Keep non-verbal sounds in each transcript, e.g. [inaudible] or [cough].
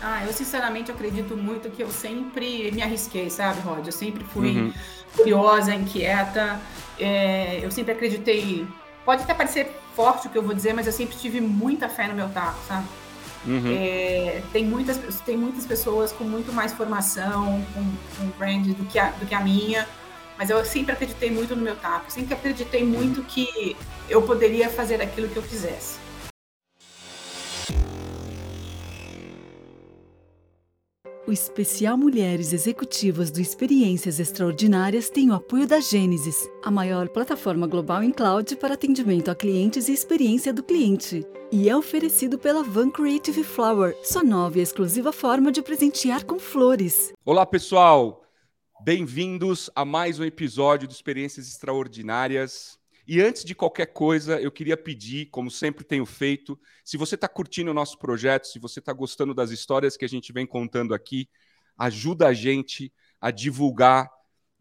Ah, eu sinceramente acredito muito que eu sempre me arrisquei, sabe, Rod? Eu sempre fui uhum. curiosa, inquieta. É, eu sempre acreditei. Pode até parecer forte o que eu vou dizer, mas eu sempre tive muita fé no meu taco, sabe? Uhum. É, tem, muitas, tem muitas pessoas com muito mais formação, com, com brand do que, a, do que a minha, mas eu sempre acreditei muito no meu taco, sempre acreditei muito que eu poderia fazer aquilo que eu quisesse. O especial Mulheres Executivas do Experiências Extraordinárias tem o apoio da Gênesis, a maior plataforma global em cloud para atendimento a clientes e experiência do cliente. E é oferecido pela Van Creative Flower, sua nova e exclusiva forma de presentear com flores. Olá, pessoal! Bem-vindos a mais um episódio do Experiências Extraordinárias. E antes de qualquer coisa, eu queria pedir, como sempre tenho feito, se você está curtindo o nosso projeto, se você está gostando das histórias que a gente vem contando aqui, ajuda a gente a divulgar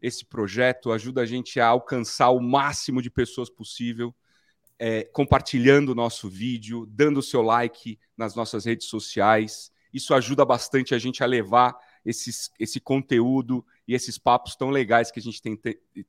esse projeto, ajuda a gente a alcançar o máximo de pessoas possível, é, compartilhando o nosso vídeo, dando o seu like nas nossas redes sociais. Isso ajuda bastante a gente a levar esses, esse conteúdo e esses papos tão legais que a gente tem,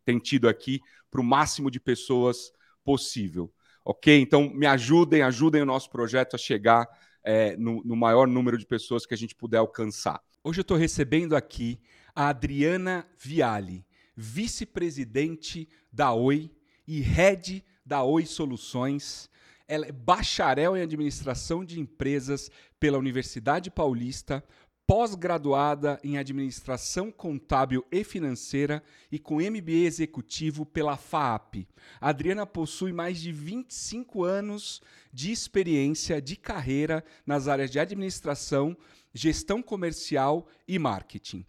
tem tido aqui para o máximo de pessoas possível. Ok? Então, me ajudem, ajudem o nosso projeto a chegar é, no, no maior número de pessoas que a gente puder alcançar. Hoje eu estou recebendo aqui a Adriana Viale, vice-presidente da Oi e head da Oi Soluções. Ela é bacharel em administração de empresas pela Universidade Paulista, pós-graduada em Administração Contábil e Financeira e com MBA Executivo pela FAAP. A Adriana possui mais de 25 anos de experiência de carreira nas áreas de administração, gestão comercial e marketing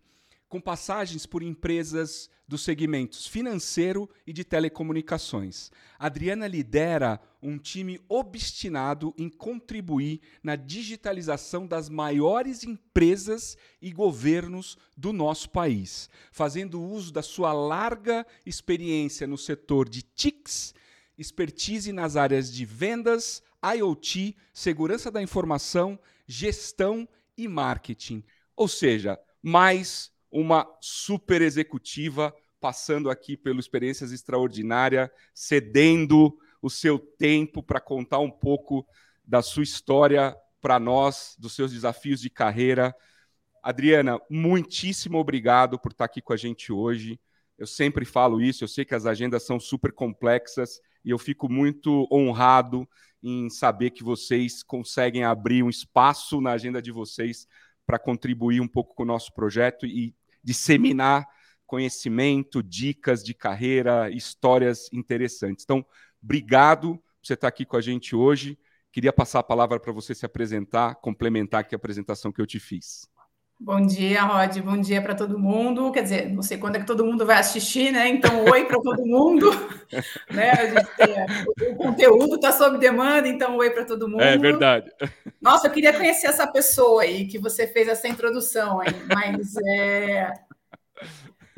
com passagens por empresas dos segmentos financeiro e de telecomunicações. Adriana lidera um time obstinado em contribuir na digitalização das maiores empresas e governos do nosso país, fazendo uso da sua larga experiência no setor de TICs, expertise nas áreas de vendas, IoT, segurança da informação, gestão e marketing. Ou seja, mais uma super executiva passando aqui pelo Experiências Extraordinária, cedendo o seu tempo para contar um pouco da sua história para nós, dos seus desafios de carreira. Adriana, muitíssimo obrigado por estar aqui com a gente hoje. Eu sempre falo isso, eu sei que as agendas são super complexas e eu fico muito honrado em saber que vocês conseguem abrir um espaço na agenda de vocês para contribuir um pouco com o nosso projeto e disseminar conhecimento, dicas de carreira, histórias interessantes. Então, obrigado por você estar aqui com a gente hoje. Queria passar a palavra para você se apresentar, complementar aqui a apresentação que eu te fiz. Bom dia, Rod. Bom dia para todo mundo. Quer dizer, não sei quando é que todo mundo vai assistir, né? Então, oi para todo mundo. [laughs] né? Tem, o conteúdo está sob demanda, então oi para todo mundo. É verdade. [laughs] Nossa, eu queria conhecer essa pessoa aí que você fez essa introdução, aí, mas é...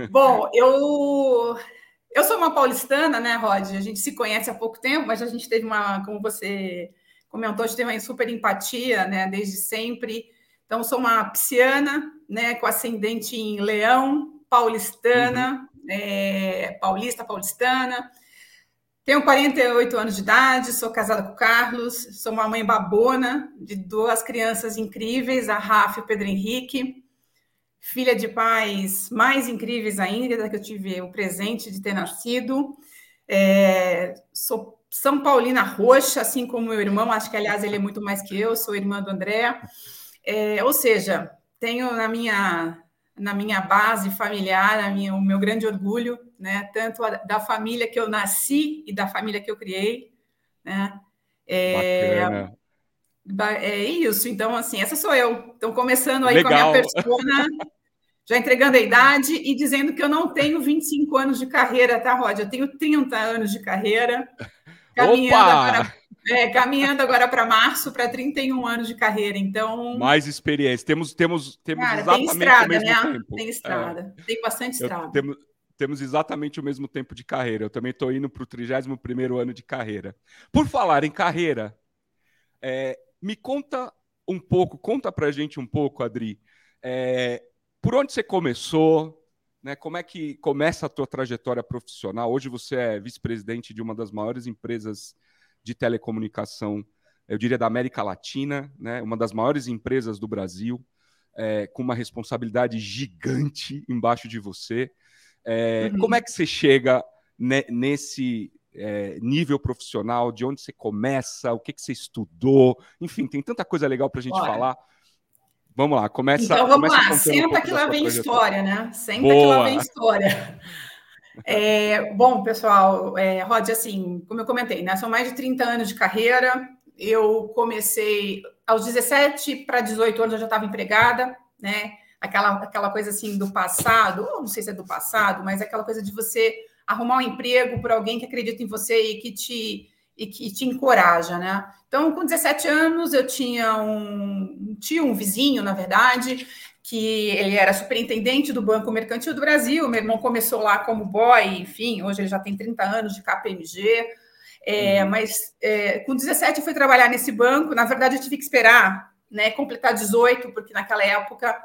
bom, eu eu sou uma paulistana, né, Rod? A gente se conhece há pouco tempo, mas a gente teve uma, como você comentou, a gente teve uma super empatia, né, desde sempre. Então, sou uma pisciana, né, com ascendente em leão, paulistana, uhum. é, paulista, paulistana. Tenho 48 anos de idade, sou casada com o Carlos, sou uma mãe babona de duas crianças incríveis, a Rafa e o Pedro Henrique. Filha de pais mais incríveis ainda, que eu tive o presente de ter nascido. É, sou São Paulina Roxa, assim como meu irmão, acho que, aliás, ele é muito mais que eu, sou irmã do André. É, ou seja, tenho na minha, na minha base familiar minha, o meu grande orgulho, né? tanto a, da família que eu nasci e da família que eu criei. Né? É, é isso, então, assim, essa sou eu. Então, começando aí Legal. com a minha persona, [laughs] já entregando a idade e dizendo que eu não tenho 25 anos de carreira, tá, Rod? Eu tenho 30 anos de carreira, caminhando Opa! agora é, caminhando agora para março, para 31 anos de carreira, então... Mais experiência. Temos, temos, temos Cara, exatamente tem estrada, o mesmo né? tempo. Tem estrada, é. tem bastante estrada. Eu, temos, temos exatamente o mesmo tempo de carreira. Eu também estou indo para o 31º ano de carreira. Por falar em carreira, é, me conta um pouco, conta para gente um pouco, Adri, é, por onde você começou, né? Como é que começa a tua trajetória profissional? Hoje você é vice-presidente de uma das maiores empresas de telecomunicação, eu diria da América Latina, né? Uma das maiores empresas do Brasil, é, com uma responsabilidade gigante embaixo de você. É, uhum. Como é que você chega ne nesse é, nível profissional? De onde você começa? O que, que você estudou? Enfim, tem tanta coisa legal para a gente Bora. falar. Vamos lá, começa. Então vamos começa lá, senta um que lá vem história, né? Senta Boa. que lá vem história. É, bom, pessoal, é, Rod, assim, como eu comentei, né? São mais de 30 anos de carreira. Eu comecei aos 17 para 18 anos, eu já estava empregada, né? Aquela, aquela coisa assim do passado, ou não sei se é do passado, mas aquela coisa de você arrumar um emprego por alguém que acredita em você e que te e que te encoraja, né? Então, com 17 anos, eu tinha um, tio, um vizinho, na verdade, que ele era superintendente do Banco Mercantil do Brasil. Meu irmão começou lá como boy, enfim, hoje ele já tem 30 anos de KPMG. É, uhum. Mas é, com 17 eu fui trabalhar nesse banco. Na verdade, eu tive que esperar né, completar 18, porque naquela época,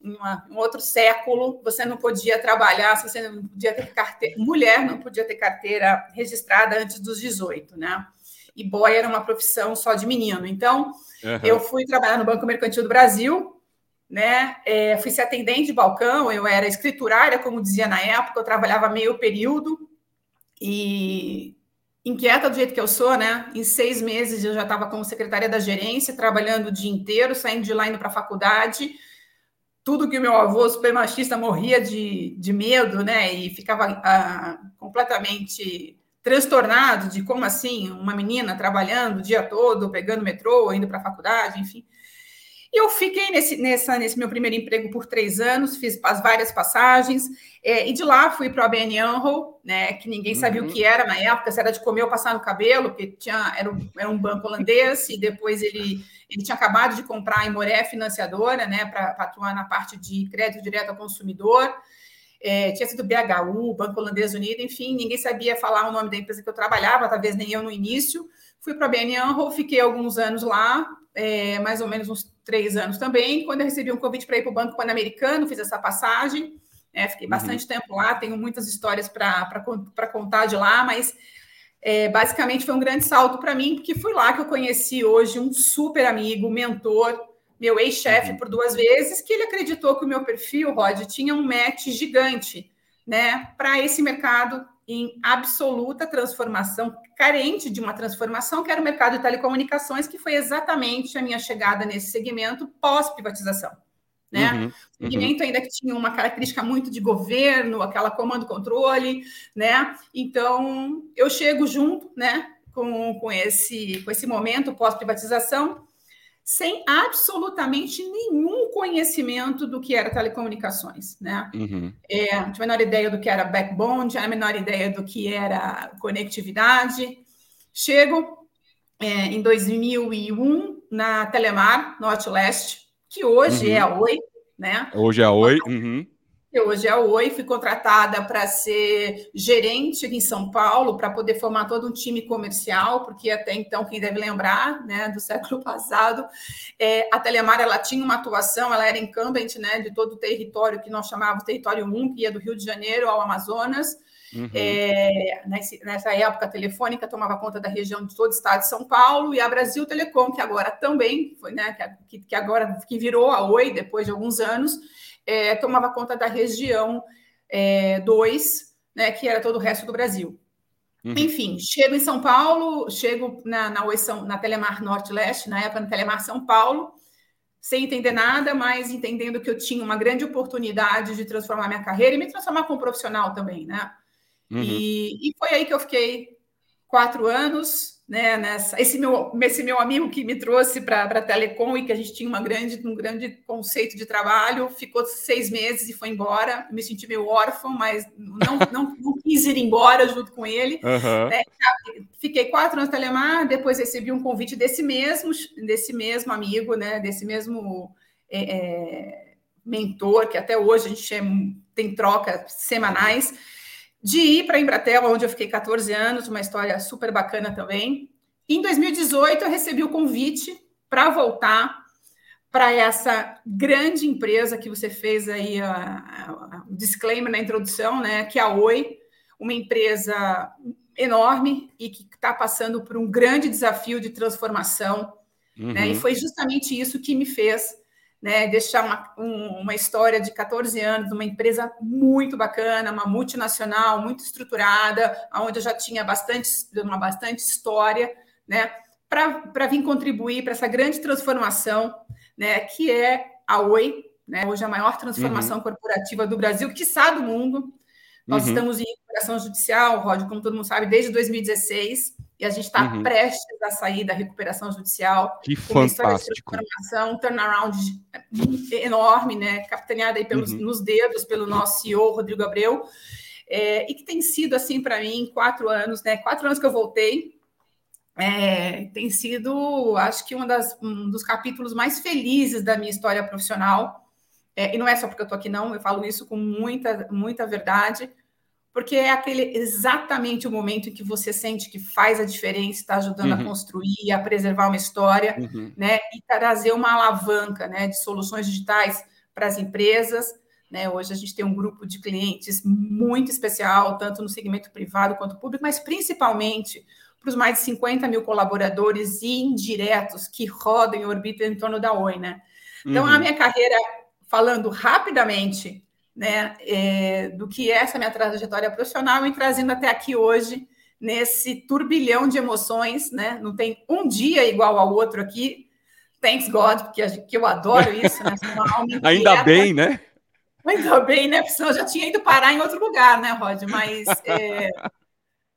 em um outro século, você não podia trabalhar, você não podia ter carteira, mulher não podia ter carteira registrada antes dos 18, né? E boy era uma profissão só de menino. Então, uhum. eu fui trabalhar no Banco Mercantil do Brasil, né? É, fui ser atendente de balcão, eu era escriturária, como dizia na época, eu trabalhava meio período e inquieta do jeito que eu sou, né? Em seis meses eu já estava como secretária da gerência, trabalhando o dia inteiro, saindo de lá indo para a faculdade. Tudo que o meu avô super machista morria de, de medo, né? E ficava ah, completamente transtornado de como assim uma menina trabalhando o dia todo, pegando metrô, indo para a faculdade, enfim. E eu fiquei nesse, nessa, nesse meu primeiro emprego por três anos, fiz as várias passagens, é, e de lá fui para o ABN AMRO, né, que ninguém sabia uhum. o que era na época, se era de comer ou passar no cabelo, porque tinha, era, um, era um banco holandês, e depois ele, ele tinha acabado de comprar a Imoré Financiadora, né, para atuar na parte de crédito direto ao consumidor, é, tinha sido BHU, Banco Holandês Unido, enfim, ninguém sabia falar o nome da empresa que eu trabalhava, talvez nem eu no início, fui para a BN AMRO, fiquei alguns anos lá, é, mais ou menos uns três anos também, quando eu recebi um convite para ir para o Banco Pan-Americano, fiz essa passagem, é, fiquei uhum. bastante uhum. tempo lá, tenho muitas histórias para contar de lá, mas é, basicamente foi um grande salto para mim, porque fui lá que eu conheci hoje um super amigo, mentor, meu ex-chefe uhum. por duas vezes, que ele acreditou que o meu perfil, Rod, tinha um match gigante né, para esse mercado em absoluta transformação, carente de uma transformação, que era o mercado de telecomunicações, que foi exatamente a minha chegada nesse segmento pós-privatização. Né? Uhum, uhum. segmento ainda que tinha uma característica muito de governo, aquela comando-controle, né? Então, eu chego junto, né, com, com, esse, com esse momento pós-privatização, sem absolutamente nenhum conhecimento do que era telecomunicações, né? Uhum. É, não tinha a menor ideia do que era backbone, não tinha a menor ideia do que era conectividade. Chego é, em 2001 na Telemar Norte-Leste, que hoje uhum. é a Oi, né? Hoje é a Oi. Uhum. Hoje é a Oi, fui contratada para ser gerente aqui em São Paulo, para poder formar todo um time comercial, porque até então, quem deve lembrar, né, do século [laughs] passado, é, a Telemar ela tinha uma atuação, ela era incumbent né, de todo o território que nós chamávamos território 1, que ia do Rio de Janeiro ao Amazonas. Uhum. É, nessa época, a Telefônica tomava conta da região de todo o estado de São Paulo e a Brasil Telecom, que agora também foi, né, que, que agora que virou a Oi depois de alguns anos, é, tomava conta da região 2, é, né, que era todo o resto do Brasil. Uhum. Enfim, chego em São Paulo, chego na, na, Oição, na Telemar Norte-Leste, na época na Telemar São Paulo, sem entender nada, mas entendendo que eu tinha uma grande oportunidade de transformar minha carreira e me transformar como profissional também, né? Uhum. E, e foi aí que eu fiquei quatro anos, né, nessa, esse, meu, esse meu amigo que me trouxe para a Telecom e que a gente tinha uma grande, um grande conceito de trabalho, ficou seis meses e foi embora. Me senti meio órfão, mas não, não, não quis ir embora junto com ele. Uhum. Né? Fiquei quatro anos no Telemar, depois recebi um convite desse mesmo, desse mesmo amigo, né, desse mesmo é, é, mentor, que até hoje a gente tem trocas semanais de ir para a Embratel, onde eu fiquei 14 anos, uma história super bacana também. Em 2018, eu recebi o convite para voltar para essa grande empresa que você fez aí o disclaimer na introdução, né? Que é a Oi, uma empresa enorme e que está passando por um grande desafio de transformação. Uhum. Né? E foi justamente isso que me fez né, deixar uma, um, uma história de 14 anos, uma empresa muito bacana, uma multinacional, muito estruturada, onde eu já tinha bastante, uma bastante história, né, para vir contribuir para essa grande transformação, né, que é a Oi, né, hoje a maior transformação uhum. corporativa do Brasil, que está do mundo. Nós uhum. estamos em recuperação judicial, Rod, como todo mundo sabe, desde 2016 e a gente está uhum. prestes a sair da recuperação judicial. Que fantástico. Um turnaround enorme, né? Capitaneada aí pelos, uhum. nos dedos pelo nosso CEO, Rodrigo Abreu, é, e que tem sido, assim, para mim, quatro anos, né? Quatro anos que eu voltei. É, tem sido, acho que, das, um dos capítulos mais felizes da minha história profissional. É, e não é só porque eu estou aqui, não, eu falo isso com muita, muita verdade porque é aquele exatamente o momento em que você sente que faz a diferença, está ajudando uhum. a construir, a preservar uma história, uhum. né, e trazer uma alavanca, né, de soluções digitais para as empresas. Né? Hoje a gente tem um grupo de clientes muito especial, tanto no segmento privado quanto público, mas principalmente para os mais de 50 mil colaboradores indiretos que rodam e orbitam em torno da Oi, né? Então, uhum. a minha carreira, falando rapidamente, né, é, do que é essa minha trajetória profissional e trazendo até aqui hoje nesse turbilhão de emoções, né? Não tem um dia igual ao outro aqui. Thanks God, porque que eu adoro isso, né? [laughs] Ainda bem, né? Ainda bem, né? Porque senão eu já tinha ido parar em outro lugar, né, Rod? Mas é,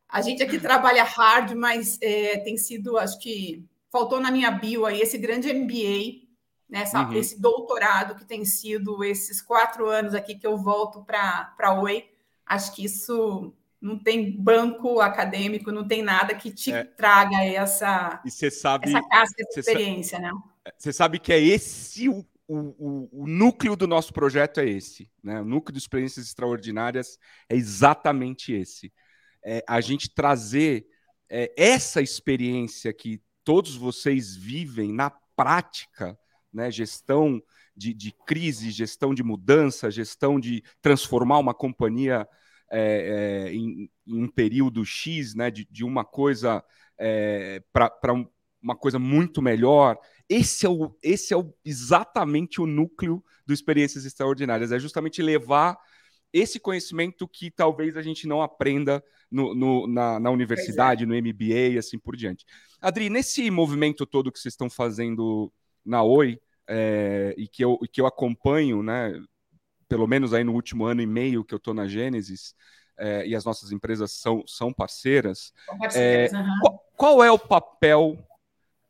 a gente aqui trabalha hard, mas é, tem sido, acho que faltou na minha bio aí esse grande MBA nessa, uhum. esse doutorado que tem sido esses quatro anos aqui que eu volto para a Oi. Acho que isso não tem banco acadêmico, não tem nada que te é. traga essa, sabe, essa casca, essa experiência, né? É, você sabe que é esse o, o, o, núcleo do nosso projeto é esse, né? O núcleo de experiências extraordinárias é exatamente esse. É, a gente trazer é, essa experiência que todos vocês vivem na prática né? gestão de, de crise, gestão de mudança, gestão de transformar uma companhia é, é, em, em, um período X, né? de, de uma coisa é, para um, uma coisa muito melhor. Esse é, o, esse é o, exatamente o núcleo do Experiências Extraordinárias, é justamente levar esse conhecimento que talvez a gente não aprenda no, no, na, na, universidade, é. no MBA e assim por diante. Adri, nesse movimento todo que vocês estão fazendo na Oi é, e, que eu, e que eu acompanho, né, pelo menos aí no último ano e meio que eu estou na Gênesis, é, e as nossas empresas são, são parceiras, são parceiras uhum. qual, qual, é o papel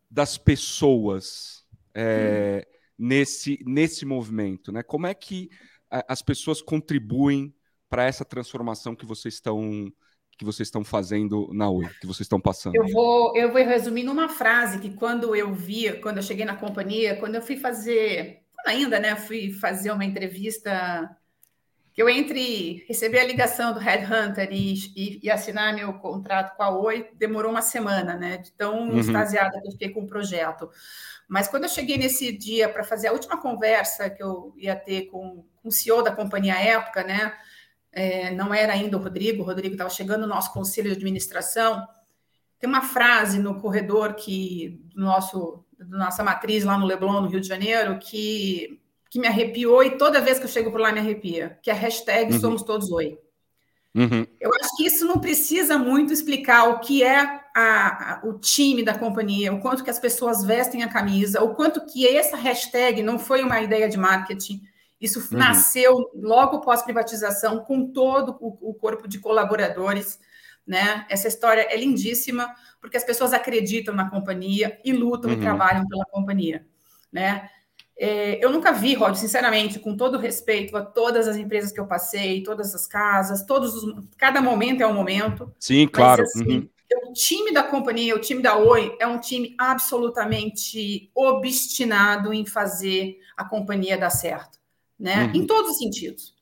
das pessoas hum. nesse, nesse movimento? Né? Como é que as pessoas contribuem para essa transformação que vocês estão que vocês estão fazendo na Oi, que vocês estão passando? Eu vou, eu vou resumir numa frase que quando eu vi, quando eu cheguei na companhia, quando eu fui fazer, ainda, né, fui fazer uma entrevista que eu entre receber a ligação do Headhunter e, e, e, assinar meu contrato com a Oi, demorou uma semana, né? De tão uhum. extasiada que eu fiquei com o projeto. Mas quando eu cheguei nesse dia para fazer a última conversa que eu ia ter com, com o CEO da companhia à época, né? É, não era ainda o Rodrigo, o Rodrigo estava chegando no nosso conselho de administração. Tem uma frase no corredor que do nosso da nossa matriz lá no Leblon, no Rio de Janeiro, que, que me arrepiou e toda vez que eu chego por lá me arrepia, que é a hashtag uhum. Somos Todos Oi. Uhum. Eu acho que isso não precisa muito explicar o que é a, a, o time da companhia, o quanto que as pessoas vestem a camisa, o quanto que essa hashtag não foi uma ideia de marketing, isso uhum. nasceu logo pós-privatização, com todo o, o, corpo de colaboradores. Né? Essa história é lindíssima, porque as pessoas acreditam na companhia e lutam uhum. e trabalham pela companhia. Né? É, eu nunca vi, Rod, sinceramente, com todo respeito a todas as empresas que eu passei, todas as casas, todos os, cada momento é um momento. Sim, claro. Mas, assim, uhum. O time da companhia, o time da Oi, é um time absolutamente obstinado em fazer a companhia dar certo né? Uhum. Em todos os sentidos.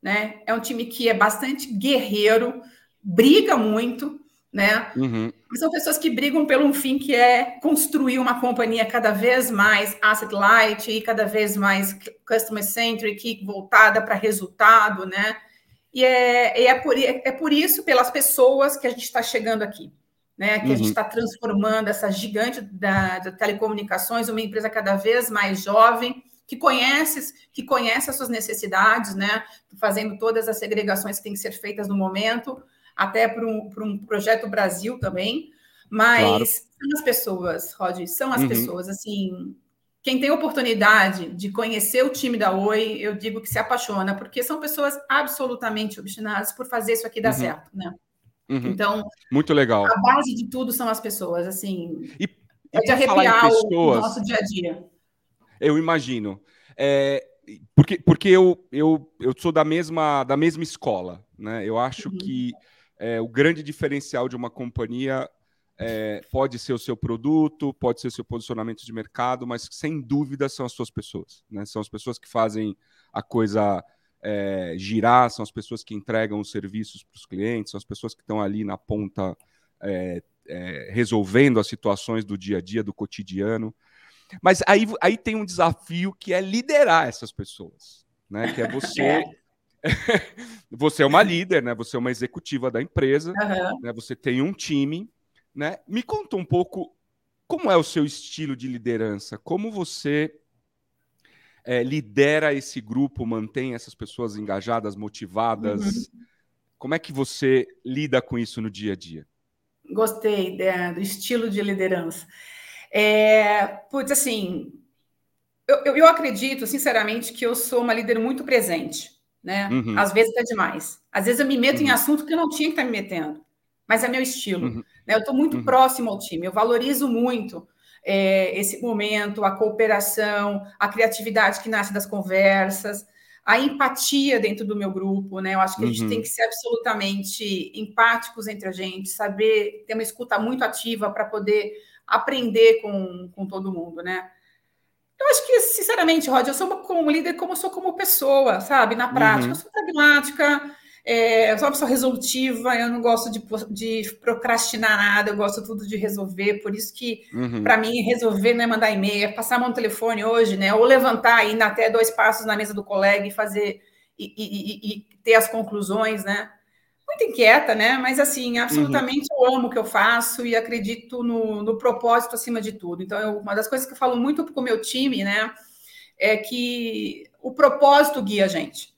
Né? É um time que é bastante guerreiro, briga muito, né? Uhum. São pessoas que brigam pelo um fim que é construir uma companhia cada vez mais asset light e cada vez mais customer centric, voltada para resultado, né? E é, é, por, é por isso, pelas pessoas, que a gente está chegando aqui né? Que uhum. a gente está transformando essa gigante da, da, telecomunicações, uma empresa cada vez mais jovem, que conhece, que conhece as suas necessidades, né? Fazendo todas as segregações que têm que ser feitas no momento, até para um, um projeto Brasil também. Mas claro. são as pessoas, Rod, são as uhum. pessoas, assim. Quem tem oportunidade de conhecer o time da Oi, eu digo que se apaixona, porque são pessoas absolutamente obstinadas por fazer isso aqui dar uhum. certo, né? Uhum. Então, muito legal. A base de tudo são as pessoas, assim. E, é de arrepiar pessoas, o nosso dia a dia. Eu imagino. É, porque porque eu, eu, eu sou da mesma, da mesma escola, né? Eu acho uhum. que é, o grande diferencial de uma companhia é, pode ser o seu produto, pode ser o seu posicionamento de mercado, mas sem dúvida são as suas pessoas, né? São as pessoas que fazem a coisa é, girar, são as pessoas que entregam os serviços para os clientes, são as pessoas que estão ali na ponta é, é, resolvendo as situações do dia a dia, do cotidiano. Mas aí, aí tem um desafio que é liderar essas pessoas, né? Que é você. [laughs] você é uma líder, né? Você é uma executiva da empresa, uhum. né? Você tem um time, né? Me conta um pouco como é o seu estilo de liderança, como você é, lidera esse grupo, mantém essas pessoas engajadas, motivadas? Uhum. Como é que você lida com isso no dia a dia? Gostei né, do estilo de liderança. É, putz, assim, eu, eu, eu, acredito, sinceramente, que eu sou uma líder muito presente, né? Uhum. Às vezes é demais. Às vezes eu me meto uhum. em assunto que eu não tinha que estar me metendo, mas é meu estilo. Uhum. Né? Eu estou muito uhum. próximo ao time, eu valorizo muito é, esse momento, a cooperação, a criatividade que nasce das conversas, a empatia dentro do meu grupo, né? Eu acho que a gente uhum. tem que ser absolutamente empáticos entre a gente, saber ter uma escuta muito ativa para poder aprender com, com todo mundo, né? Eu acho que, sinceramente, Rod, eu sou como líder como eu sou como pessoa, sabe? Na prática, uhum. eu sou pragmática, é, eu sou uma pessoa resolutiva, eu não gosto de, de, procrastinar nada, eu gosto tudo de resolver. Por isso que, uhum. para mim, resolver não é mandar e-mail, é passar a mão no telefone hoje, né? Ou levantar e ir até dois passos na mesa do colega e fazer e, e, e, ter as conclusões, né? Muito inquieta, né? Mas assim, absolutamente uhum. eu amo o que eu faço e acredito no, no propósito acima de tudo. Então, eu, uma das coisas que eu falo muito com o meu time, né? É que o propósito guia a gente,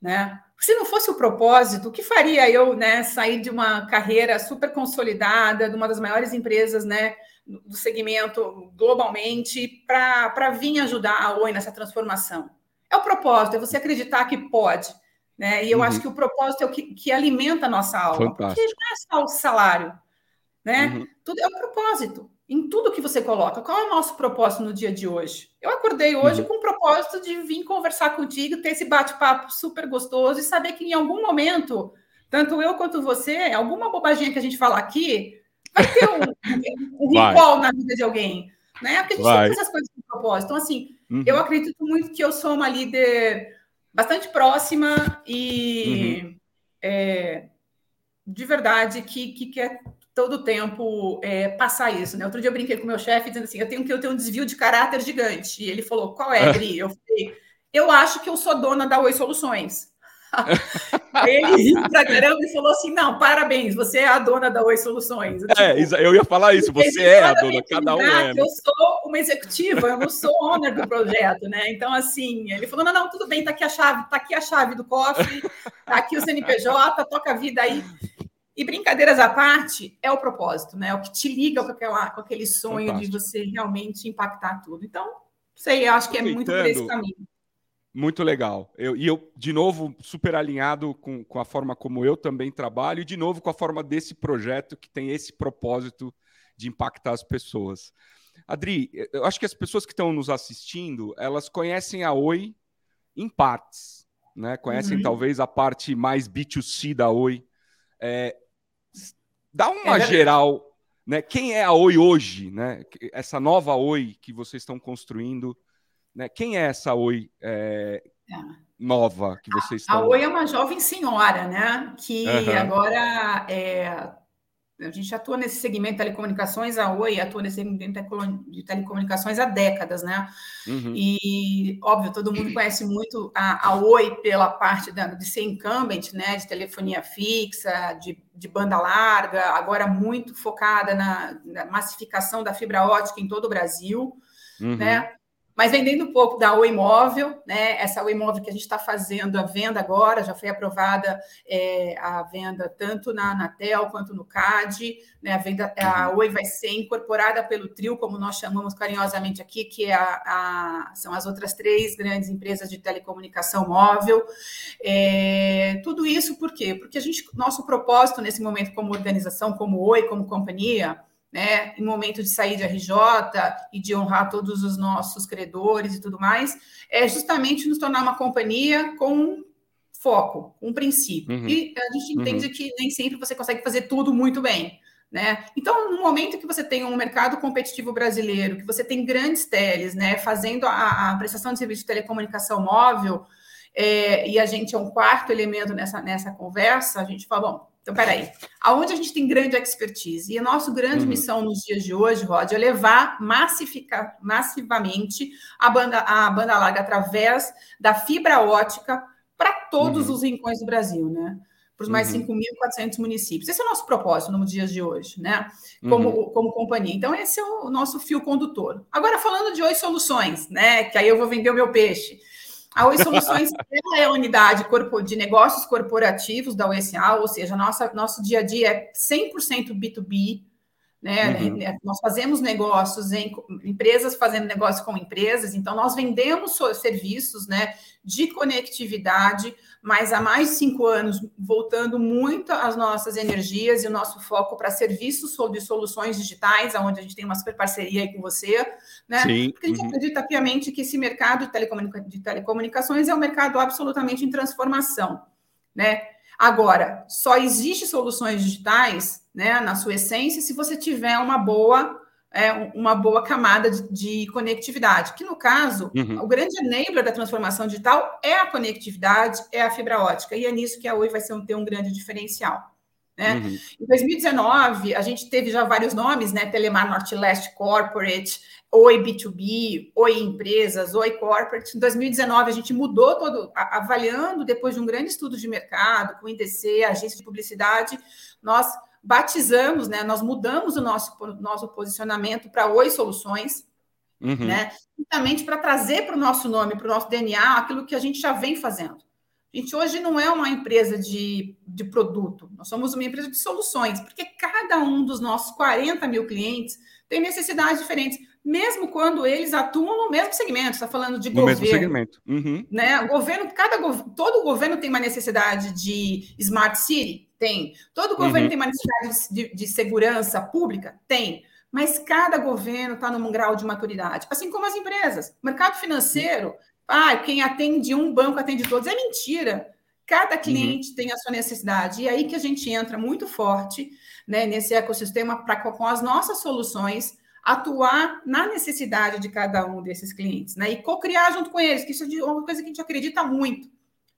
né? Se não fosse o propósito, o que faria eu né, sair de uma carreira super consolidada, de uma das maiores empresas né, do segmento globalmente, para vir ajudar a Oi nessa transformação? É o propósito, é você acreditar que pode. Né? E eu uhum. acho que o propósito é o que, que alimenta a nossa alma. Fantástico. Porque não é só o salário. Né? Uhum. Tudo é o propósito em tudo que você coloca. Qual é o nosso propósito no dia de hoje? Eu acordei hoje uhum. com o propósito de vir conversar contigo, ter esse bate-papo super gostoso e saber que em algum momento, tanto eu quanto você, alguma bobaginha que a gente falar aqui, vai ter um, [laughs] um recall na vida de alguém. Né? Porque a gente vai. tem coisas com propósito. Então, assim, uhum. eu acredito muito que eu sou uma líder bastante próxima e uhum. é, de verdade que, que quer todo o tempo é, passar isso, né? Outro dia eu brinquei com o meu chefe dizendo assim, eu tenho que eu tenho um desvio de caráter gigante. E ele falou, qual é, Gri? Eu falei, eu acho que eu sou dona da Oi Soluções. [laughs] ele riu pra caramba e falou assim: não, parabéns, você é a dona da Oi Soluções. Eu, é, tipo, eu ia falar isso, você é a dona, cada um é. Eu sou uma executiva, eu não sou owner do projeto, né? Então, assim, ele falou: não, não, tudo bem, tá aqui a chave, tá aqui a chave do cofre, tá aqui o CNPJ, toca a vida aí. E brincadeiras à parte, é o propósito, né? É o que te liga com, aquela, com aquele sonho Fantástico. de você realmente impactar tudo. Então, sei, eu acho que é muito por esse caminho. Muito legal. Eu, e eu, de novo, super alinhado com, com a forma como eu também trabalho, e de novo com a forma desse projeto que tem esse propósito de impactar as pessoas. Adri, eu acho que as pessoas que estão nos assistindo, elas conhecem a Oi em partes, né? Conhecem uhum. talvez a parte mais B2C da Oi. É, Dá uma é geral, né? Quem é a Oi hoje, né? Essa nova Oi que vocês estão construindo, né? Quem é essa Oi é, nova que vocês estão? A Oi é uma jovem senhora, né? Que uhum. agora é, a gente atua nesse segmento de telecomunicações, a Oi atua nesse segmento de telecomunicações há décadas, né? Uhum. E, óbvio, todo mundo conhece muito a, a Oi pela parte da, de ser incumbent, né? De telefonia fixa, de, de banda larga, agora muito focada na, na, massificação da fibra ótica em todo o Brasil, uhum. né? Mas vendendo um pouco da Oi Imóvel, né? Essa Oi Imóvel que a gente está fazendo a venda agora, já foi aprovada é, a venda tanto na Anatel quanto no CAD. Né? A, venda, a uhum. Oi vai ser incorporada pelo trio, como nós chamamos carinhosamente aqui, que é a, a, são as outras três grandes empresas de telecomunicação móvel. É, tudo isso por quê? Porque a gente, nosso propósito nesse momento como organização, como Oi, como companhia, né, em momento de sair de RJ e de honrar todos os nossos credores e tudo mais, é justamente nos tornar uma companhia com foco, um princípio. Uhum. E a gente entende uhum. que nem sempre você consegue fazer tudo muito bem. Né? Então, no momento que você tem um mercado competitivo brasileiro, que você tem grandes teles né, fazendo a, a prestação de serviço de telecomunicação móvel, é, e a gente é um quarto elemento nessa, nessa conversa, a gente fala, bom, então, peraí, aonde a gente tem grande expertise? E a nossa grande uhum. missão nos dias de hoje, Rod, é levar massificar, massivamente a banda, a banda larga através da fibra ótica para todos uhum. os rincões do Brasil, né? Para os mais uhum. 5.400 municípios. Esse é o nosso propósito nos dias de hoje, né? Como, uhum. como companhia. Então, esse é o nosso fio condutor. Agora, falando de Oi Soluções, né? Que aí eu vou vender o meu peixe. A Oi Soluções [laughs] é a unidade de negócios corporativos da USA, ou seja, nossa, nosso dia a dia é 100% B2B, né? Uhum. É, nós fazemos negócios em empresas fazendo negócio com empresas, então nós vendemos serviços né, de conectividade, mas há mais de cinco anos voltando muito as nossas energias e o nosso foco para serviços sobre soluções digitais, onde a gente tem uma super parceria aí com você, né? Sim. Porque a gente uhum. acredita piamente que esse mercado de, telecomunica de telecomunicações é um mercado absolutamente em transformação, né? Agora, só existe soluções digitais, né, na sua essência, se você tiver uma boa é, uma boa camada de, de, conectividade, que no caso, uhum. o grande enabler da transformação digital é a conectividade, é a fibra ótica, e é nisso que a Oi vai ser um, ter um grande diferencial. Né? Uhum. Em 2019, a gente teve já vários nomes, né? Telemar Norte-Leste Corporate, Oi B2B, Oi Empresas, Oi Corporate. Em 2019, a gente mudou todo, avaliando depois de um grande estudo de mercado, com o IDC, agência de publicidade, nós batizamos, né? Nós mudamos o nosso, nosso posicionamento para Oi Soluções, uhum. né? Justamente para trazer para o nosso nome, para o nosso DNA, aquilo que a gente já vem fazendo. A gente hoje não é uma empresa de, de produto, nós somos uma empresa de soluções, porque cada um dos nossos 40 mil clientes tem necessidades diferentes, mesmo quando eles atuam no mesmo segmento, está falando de no governo. mesmo segmento. Uhum. Né? O governo, cada, todo governo tem uma necessidade de smart city? Tem. Todo governo uhum. tem uma necessidade de, de segurança pública? Tem mas cada governo está num grau de maturidade, assim como as empresas. Mercado financeiro, ah, quem atende um banco atende todos. É mentira. Cada uhum. cliente uhum. tem a sua necessidade. E é aí que a gente entra muito forte né, nesse ecossistema para com as nossas soluções atuar na necessidade de cada um desses clientes, né? E co-criar junto com eles, que isso é uma coisa que a gente acredita muito.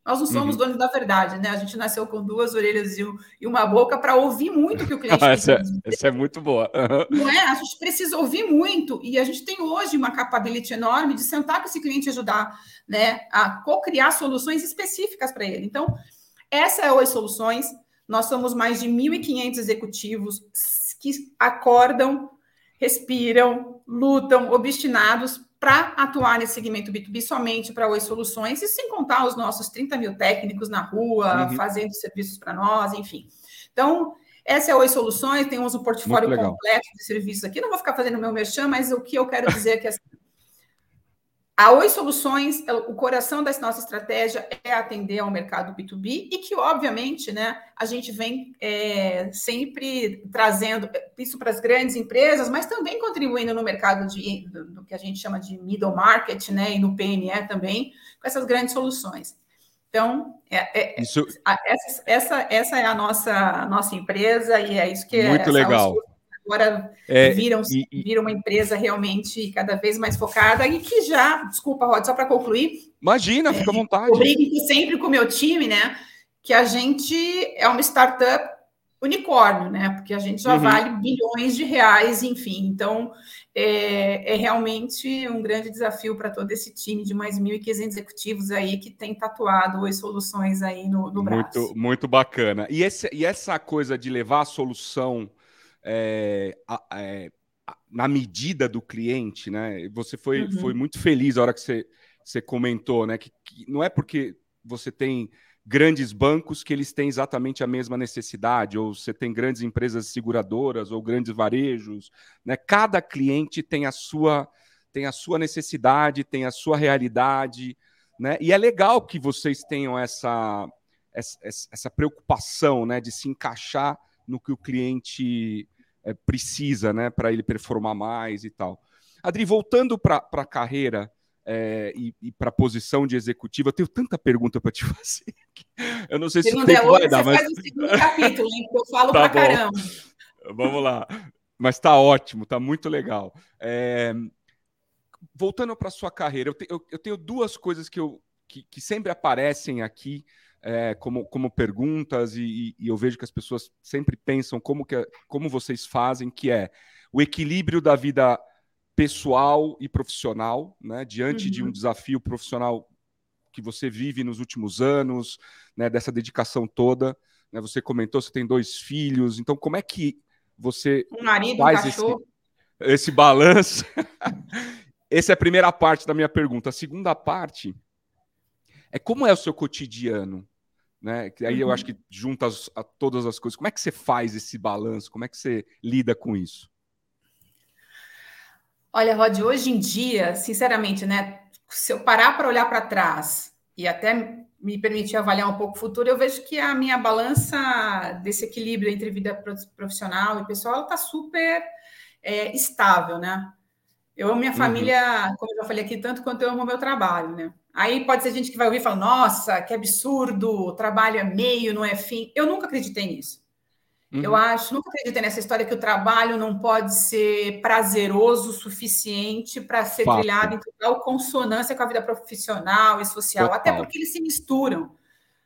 Nós não somos uhum. donos da verdade, né? A gente nasceu com duas orelhas e, uma boca para ouvir muito o que o cliente [laughs] essa, é, essa é muito boa. Uhum. Não é? A gente precisa ouvir muito e a gente tem hoje uma capability enorme de sentar com esse cliente e ajudar, né? A co-criar soluções específicas para ele. Então, essa é Oi Soluções. Nós somos mais de 1.500 executivos que acordam, respiram, lutam, obstinados para atuar nesse segmento B2B somente para Oi Soluções, e sem contar os nossos 30 mil técnicos na rua, uhum. fazendo serviços para nós, enfim. Então, essa é a Oi Soluções, temos um portfólio completo de serviços aqui. Não vou ficar fazendo meu merchan, mas o que eu quero dizer é que assim, a Oi Soluções, o coração da nossa estratégia é atender ao mercado B2B e que, obviamente, né, a gente vem é, sempre trazendo isso para as grandes empresas, mas também contribuindo no mercado de, do, do, que a gente chama de middle market, né, e no PNE também, com essas grandes soluções. Então, é, é, isso... essa, essa, essa é a nossa, a nossa empresa e é isso que Muito é. Muito legal agora é, viram, e, viram uma empresa realmente cada vez mais focada e que já, desculpa, Rod, só para concluir. Imagina, fica à vontade. Eu brinco sempre com o meu time, né? Que a gente é uma startup unicórnio, né? Porque a gente já uhum. vale bilhões de reais, enfim. Então, é, é realmente um grande desafio para todo esse time de mais 1.500 executivos aí que tem tatuado as soluções aí no, no braço. Muito, muito bacana. E, esse, e essa coisa de levar a solução é, é, na medida do cliente, né? Você foi, uhum. foi muito feliz a hora que você, você comentou, né? Que, que não é porque você tem grandes bancos que eles têm exatamente a mesma necessidade, ou você tem grandes empresas seguradoras ou grandes varejos, né? Cada cliente tem a sua tem a sua necessidade, tem a sua realidade, né? E é legal que vocês tenham essa essa, essa preocupação, né, de se encaixar no que o cliente é, precisa, né, para ele performar mais e tal. Adri, voltando para a carreira, é, e, e para a posição de executiva. Eu tenho tanta pergunta para te [laughs] fazer. Eu não sei se, se tempo vai dar, mas... faz o segundo capítulo, hein, eu falo [laughs] tá para caramba. Vamos lá. Mas está ótimo, está muito legal. É... Voltando para sua carreira, eu, te, eu, eu, tenho duas coisas que, eu, que, que sempre aparecem aqui é, como, como perguntas e, e, eu vejo que as pessoas sempre pensam como, que, como vocês fazem, que é o equilíbrio da vida pessoal e profissional, né? Diante uhum. de um uhum. desafio profissional que você vive nos últimos anos, né? Dessa dedicação toda, né? Você comentou, você tem dois filhos, então como é que você um marido, faz um esse, esse balanço? [laughs] Essa é a primeira parte da minha pergunta. A segunda parte é como é o seu cotidiano, né? Que aí uhum. eu acho que junta as, a todas as coisas. Como é que você faz esse balanço? Como é que você lida com isso? Olha, Rod, hoje em dia, sinceramente, né? Se eu parar para olhar para trás e até me permitir avaliar um pouco o futuro, eu vejo que a minha balança desse equilíbrio entre vida profissional e pessoal está super é, estável, né? Eu amo minha uhum. família, como eu já falei aqui, tanto quanto eu amo meu trabalho, né? Aí pode ser gente que vai ouvir e falar, nossa, que absurdo, trabalho é meio, não é fim. Eu nunca acreditei nisso. Uhum. Eu acho, nunca acreditei nessa história que o trabalho não pode ser prazeroso o suficiente para ser Fato. trilhado em total consonância com a vida profissional e social, Total. até porque eles se misturam.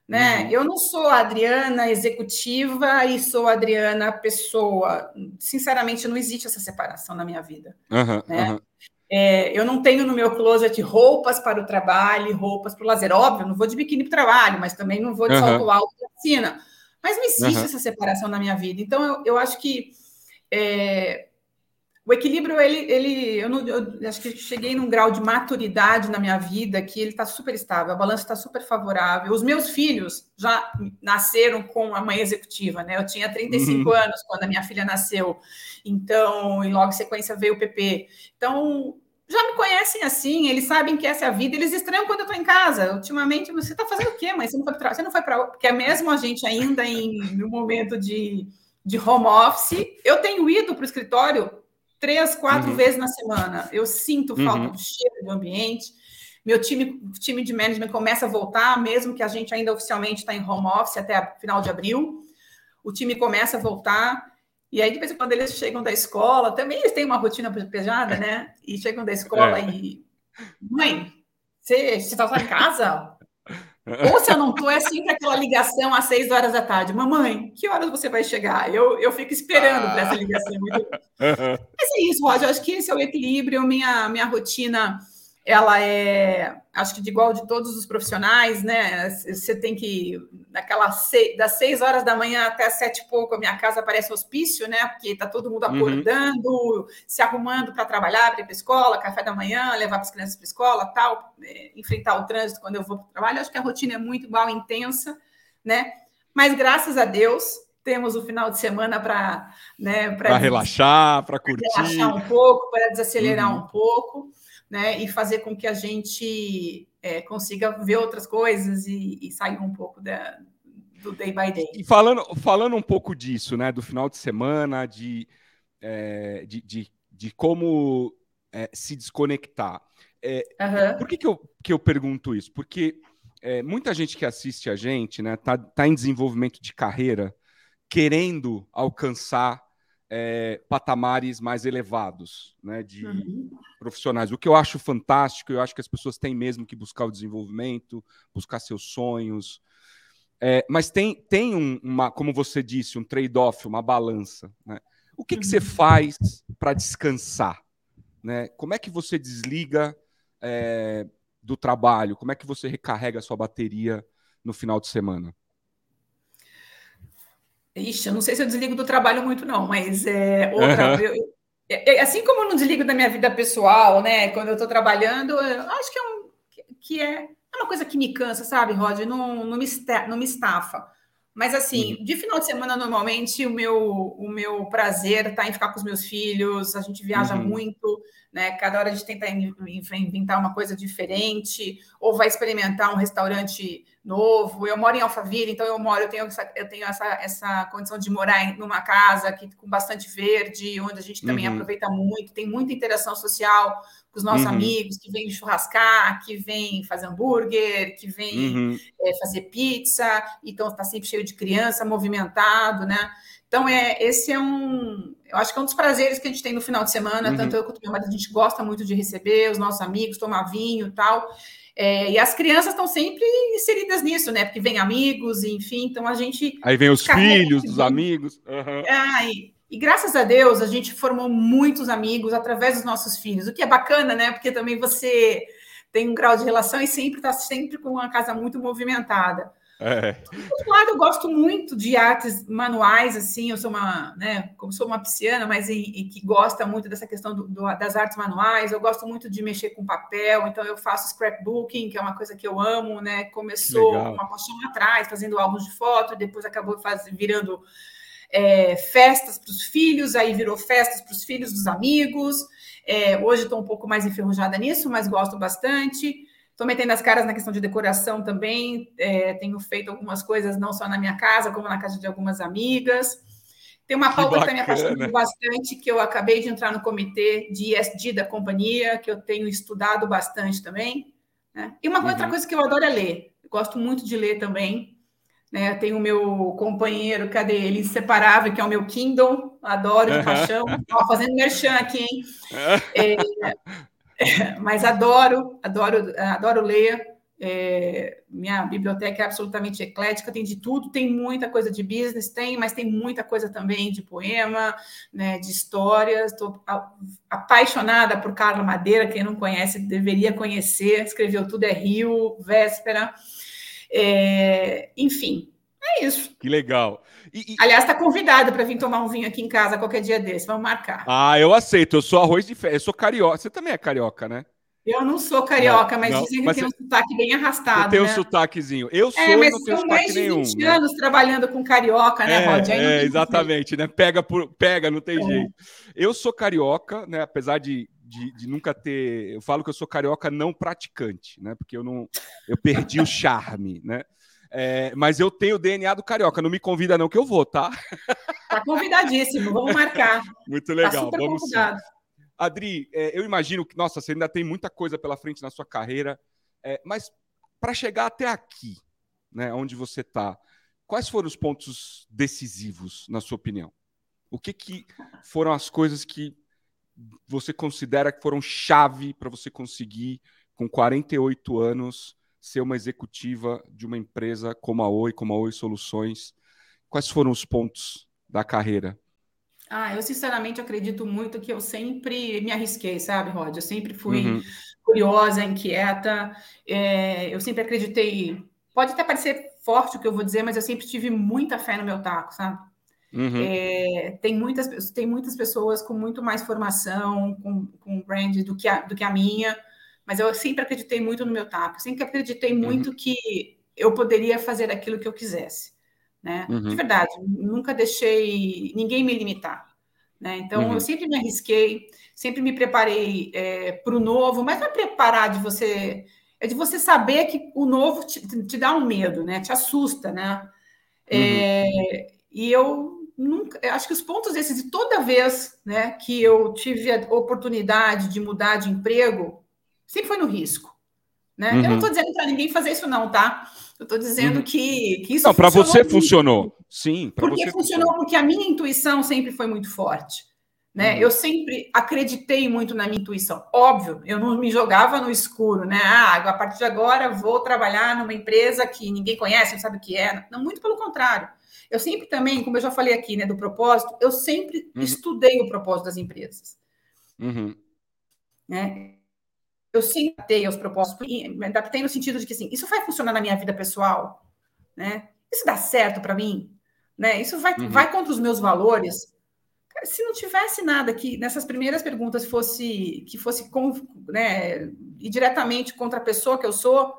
Né? Uhum. Eu não sou a Adriana executiva e sou a Adriana pessoa. Sinceramente, não existe essa separação na minha vida. Uhum, né? Uhum. É, eu não tenho no meu closet roupas para o trabalho roupas para o lazer. Óbvio, não vou de biquíni para o trabalho, mas também não vou de salto alto para piscina. Mas não existe uhum. essa separação na minha vida. Então, eu, eu acho que é, o equilíbrio, ele, ele eu, não, eu, acho que cheguei num grau de maturidade na minha vida que ele está super estável, a balança está super favorável. Os meus filhos já nasceram com a mãe executiva, né? Eu tinha 35 uhum. anos quando a minha filha nasceu, então, e logo em sequência veio o PP. Então, já me conhecem assim, eles sabem que essa é a vida, eles estranham quando eu estou em casa. Ultimamente, você está fazendo o quê, mãe? Você não foi para você não foi para porque é mesmo a gente ainda em no momento de, de home office, eu tenho ido para o escritório três, quatro uhum. vezes na semana. Eu sinto falta uhum. do cheiro do ambiente. Meu time, time de management começa a voltar, mesmo que a gente ainda oficialmente está em home office até final de abril. O time começa a voltar. E aí, de vez em quando, eles chegam da escola, também eles têm uma rotina pesada, né? E chegam da escola é. e. Mãe, você está em casa? Ou se eu não estou, é sempre aquela ligação às seis horas da tarde. Mamãe, que horas você vai chegar? Eu, eu fico esperando ah. essa ligação. [laughs] Mas é isso, Roger. Eu acho que esse é o equilíbrio, minha, minha rotina ela é, acho que de igual de todos os profissionais, né? Você tem que, naquela seis, das seis horas da manhã até sete e pouco, a minha casa parece hospício, né? Porque tá todo mundo uhum. acordando, uhum. se arrumando para trabalhar, para ir para a escola, café da manhã, levar as crianças para a escola, tal, é, enfrentar o trânsito quando eu vou para o trabalho. Acho que a rotina é muito igual, intensa, né? Mas graças a Deus, temos o final de semana para né, para relaxar, para curtir. Relaxar um pouco, para desacelerar uhum. um pouco né, e fazer com que a gente é, consiga ver outras coisas e, e sair um pouco da, do day by day. E falando, falando um pouco disso, né, do final de semana, de, é, de, de, de, como é, se desconectar. Uhum. Por que, que, eu, que eu pergunto isso? Porque é, muita gente que assiste a gente, né, tá, tá em desenvolvimento de carreira, querendo alcançar é, patamares mais elevados né, de uhum. profissionais. O que eu acho fantástico, eu acho que as pessoas têm mesmo que buscar o desenvolvimento, buscar seus sonhos. É, mas tem, tem um, uma, como você disse, um trade-off, uma balança. Né? O que, que você uhum. faz para descansar? Né? Como é que você desliga é, do trabalho? Como é que você recarrega a sua bateria no final de semana? Ixi, eu não sei se eu desligo do trabalho muito, não, mas é outra. Uhum. Eu, é, assim como eu não desligo da minha vida pessoal, né? Quando eu estou trabalhando, eu acho que é, um, que é, é uma coisa que me cansa, sabe, Rod? Não, não, me, não me estafa. Mas assim, uhum. de final de semana, normalmente, o meu, o meu prazer está em ficar com os meus filhos, a gente viaja uhum. muito, né? Cada hora a gente tenta inventar uma coisa diferente, ou vai experimentar um restaurante novo. Eu moro em Alphaville, então eu moro, eu tenho essa, eu tenho essa, essa condição de morar em uma casa que, com bastante verde, onde a gente também uhum. aproveita muito, tem muita interação social com os nossos uhum. amigos que vêm churrascar, que vêm fazer hambúrguer, que vêm uhum. é, fazer pizza, então está sempre cheio de criança, movimentado, né? Então, é, esse é um. Eu acho que é um dos prazeres que a gente tem no final de semana, uhum. tanto eu quanto meu marido, a gente gosta muito de receber os nossos amigos, tomar vinho e tal. É, e as crianças estão sempre inseridas nisso, né? Porque vem amigos, enfim, então a gente. Aí vem os filhos dos amigos. Uhum. É, e, e, graças a Deus a gente formou muitos amigos através dos nossos filhos, o que é bacana, né? Porque também você tem um grau de relação e sempre está sempre com uma casa muito movimentada. É. Por outro lado, eu gosto muito de artes manuais, assim, eu sou uma, né, como sou uma pisciana, mas e, e que gosta muito dessa questão do, do, das artes manuais, eu gosto muito de mexer com papel, então eu faço scrapbooking, que é uma coisa que eu amo, né, começou Legal. uma paixão atrás, fazendo álbuns de foto, depois acabou faz, virando é, festas para os filhos, aí virou festas para os filhos dos amigos, é, hoje estou um pouco mais enferrujada nisso, mas gosto bastante, Estou metendo as caras na questão de decoração também. É, tenho feito algumas coisas não só na minha casa, como na casa de algumas amigas. Tem uma pauta que, está me apaixonando bastante, que eu acabei de entrar no comitê de ESG da companhia, que eu tenho estudado bastante também. Né? E uma uhum. outra coisa que eu adoro é ler. Eu gosto muito de ler também. Né? Tenho o meu companheiro, cadê ele? Inseparável, que é o meu Kindle. Adoro de paixão. Estou fazendo merchan aqui, hein? [laughs] É, mas adoro, adoro, adoro ler. É, minha biblioteca é absolutamente eclética, tem de tudo, tem muita coisa de business, tem, mas tem muita coisa também de poema, né, de histórias. Estou apaixonada por Carla Madeira, quem não conhece deveria conhecer, escreveu Tudo é Rio, Véspera. É, enfim, é isso. Que legal. E, e... Aliás, está convidado para vir tomar um vinho aqui em casa qualquer dia desse. Vamos marcar. Ah, eu aceito. Eu sou arroz de fé. Eu sou carioca. Você também é carioca, né? Eu não sou carioca, não, mas não, dizem que mas tem um sotaque bem arrastado. Tem né? um sotaquezinho. Eu sou é, mas não tenho nenhum. mais de 20 né? anos trabalhando com carioca, né, é, Rod? É, exatamente, né? Pega, por, pega, não tem é. jeito. Eu sou carioca, né? Apesar de, de, de, nunca ter. Eu falo que eu sou carioca não praticante, né? Porque eu não. Eu perdi o charme, né? É, mas eu tenho o DNA do carioca. Não me convida, não, que eu vou, tá? Tá convidadíssimo, vamos marcar. Muito tá legal, tá vamos convidado. sim. Adri, é, eu imagino que, nossa, você ainda tem muita coisa pela frente na sua carreira, é, mas para chegar até aqui, né, onde você está, quais foram os pontos decisivos, na sua opinião? O que, que foram as coisas que você considera que foram chave para você conseguir, com 48 anos, ser uma executiva de uma empresa como a Oi, como a Oi Soluções? Quais foram os pontos da carreira? Ah, eu sinceramente acredito muito que eu sempre me arrisquei, sabe, Rod? Eu sempre fui uhum. curiosa, inquieta. É, eu sempre acreditei. Pode até parecer forte o que eu vou dizer, mas eu sempre tive muita fé no meu taco, sabe? Uhum. É, tem, muitas, tem muitas pessoas com muito mais formação, com, com brand do que, a, do que a minha, mas eu sempre acreditei muito no meu taco, sempre acreditei uhum. muito uhum. que eu poderia fazer aquilo que eu quisesse, né? Uhum. De verdade, nunca deixei ninguém me limitar, né? Então uhum. eu sempre me arrisquei, sempre me preparei é, para o novo, mas não é preparar de você, é de você saber que o novo te, te dá um medo, né? Te assusta, né? É, uhum. e eu nunca, acho que os pontos desses, de toda vez né, que eu tive a oportunidade de mudar de emprego, sempre foi no risco. Né? Uhum. Eu não estou uhum. dizendo para ninguém fazer isso, não, tá? Eu estou dizendo uhum. que, que isso. Não, para você funcionou. Sim, para você. Porque funcionou, funcionou, porque a minha intuição sempre foi muito forte. Né? Uhum. Eu sempre acreditei muito na minha intuição. Óbvio, eu não me jogava no escuro, né? Ah, a partir de agora vou trabalhar numa empresa que ninguém conhece, não sabe o que é. Não, muito pelo contrário. Eu sempre também, como eu já falei aqui, né, do propósito, eu sempre uhum. estudei o propósito das empresas. Uhum. Né? Eu sempre adaptei aos propósitos, me adaptei no sentido de que assim, isso vai funcionar na minha vida pessoal, né? Isso dá certo para mim, né? Isso vai, uhum. vai contra os meus valores se não tivesse nada que nessas primeiras perguntas fosse que fosse né, e diretamente contra a pessoa que eu sou,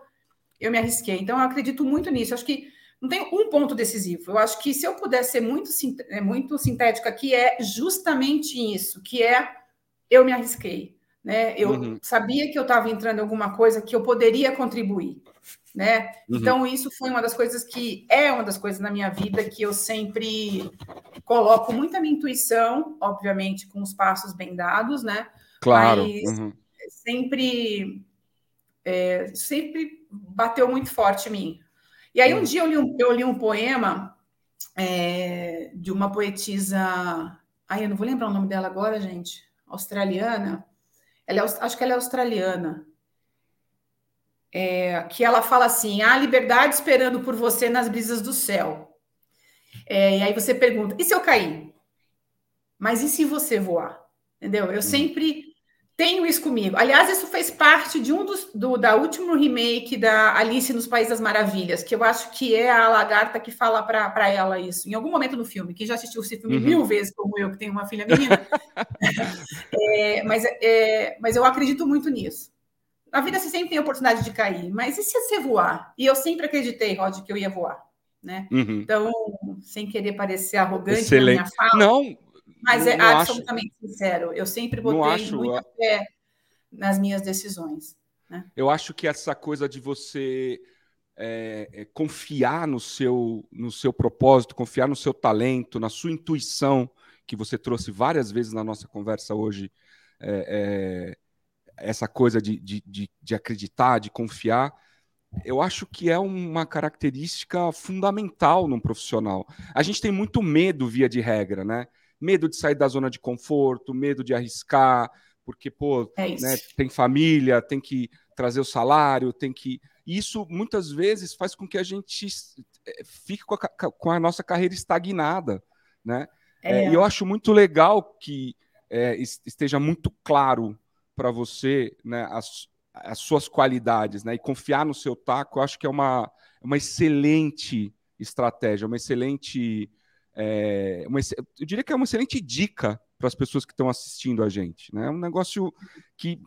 eu me arrisquei. Então, eu acredito muito nisso. Acho que não tem um ponto decisivo. Eu acho que se eu puder ser muito, é, muito sintética aqui, é justamente isso, que é eu me arrisquei. Né? Eu uhum. sabia que eu estava entrando em alguma coisa que eu poderia contribuir né? Uhum. Então, isso foi uma das coisas que é uma das coisas na minha vida que eu sempre coloco muito a minha intuição, obviamente, com os passos bem dados, né? Claro. Mas uhum. sempre, é, sempre bateu muito forte em mim. E aí, um uhum. dia eu li um, eu li um poema é, de uma poetisa. Ai, eu não vou lembrar o nome dela agora, gente. Australiana. Ela é, acho que ela é australiana é, que ela fala assim: há liberdade esperando por você nas brisas do céu. É, e aí você pergunta: e se eu cair? Mas e se você voar? Entendeu? Eu hum. sempre tenho isso comigo. Aliás, isso fez parte de um dos do, da último remake da Alice nos Países das Maravilhas, que eu acho que é a lagarta que fala para ela isso, em algum momento no filme. Quem já assistiu esse filme uhum. mil vezes, como eu, que tenho uma filha menina. [laughs] é, mas, é, mas eu acredito muito nisso. A vida você sempre tem a oportunidade de cair, mas e se você voar? E eu sempre acreditei, Rod, que eu ia voar, né? Uhum. Então, sem querer parecer arrogante Excelente. na minha fala, não, mas é não é absolutamente acho, sincero. Eu sempre botei muita fé nas minhas decisões. Né? Eu acho que essa coisa de você é, é, confiar no seu, no seu propósito, confiar no seu talento, na sua intuição, que você trouxe várias vezes na nossa conversa hoje, é, é essa coisa de, de, de, de acreditar, de confiar, eu acho que é uma característica fundamental num profissional. A gente tem muito medo, via de regra, né? Medo de sair da zona de conforto, medo de arriscar, porque, pô, é né, tem família, tem que trazer o salário, tem que. Isso muitas vezes faz com que a gente é, fique com a, com a nossa carreira estagnada, né? É. É, e eu acho muito legal que é, esteja muito claro para você né, as, as suas qualidades né, e confiar no seu taco, eu acho que é uma, uma excelente estratégia, uma excelente. É, uma, eu diria que é uma excelente dica para as pessoas que estão assistindo a gente. Né? É um negócio que,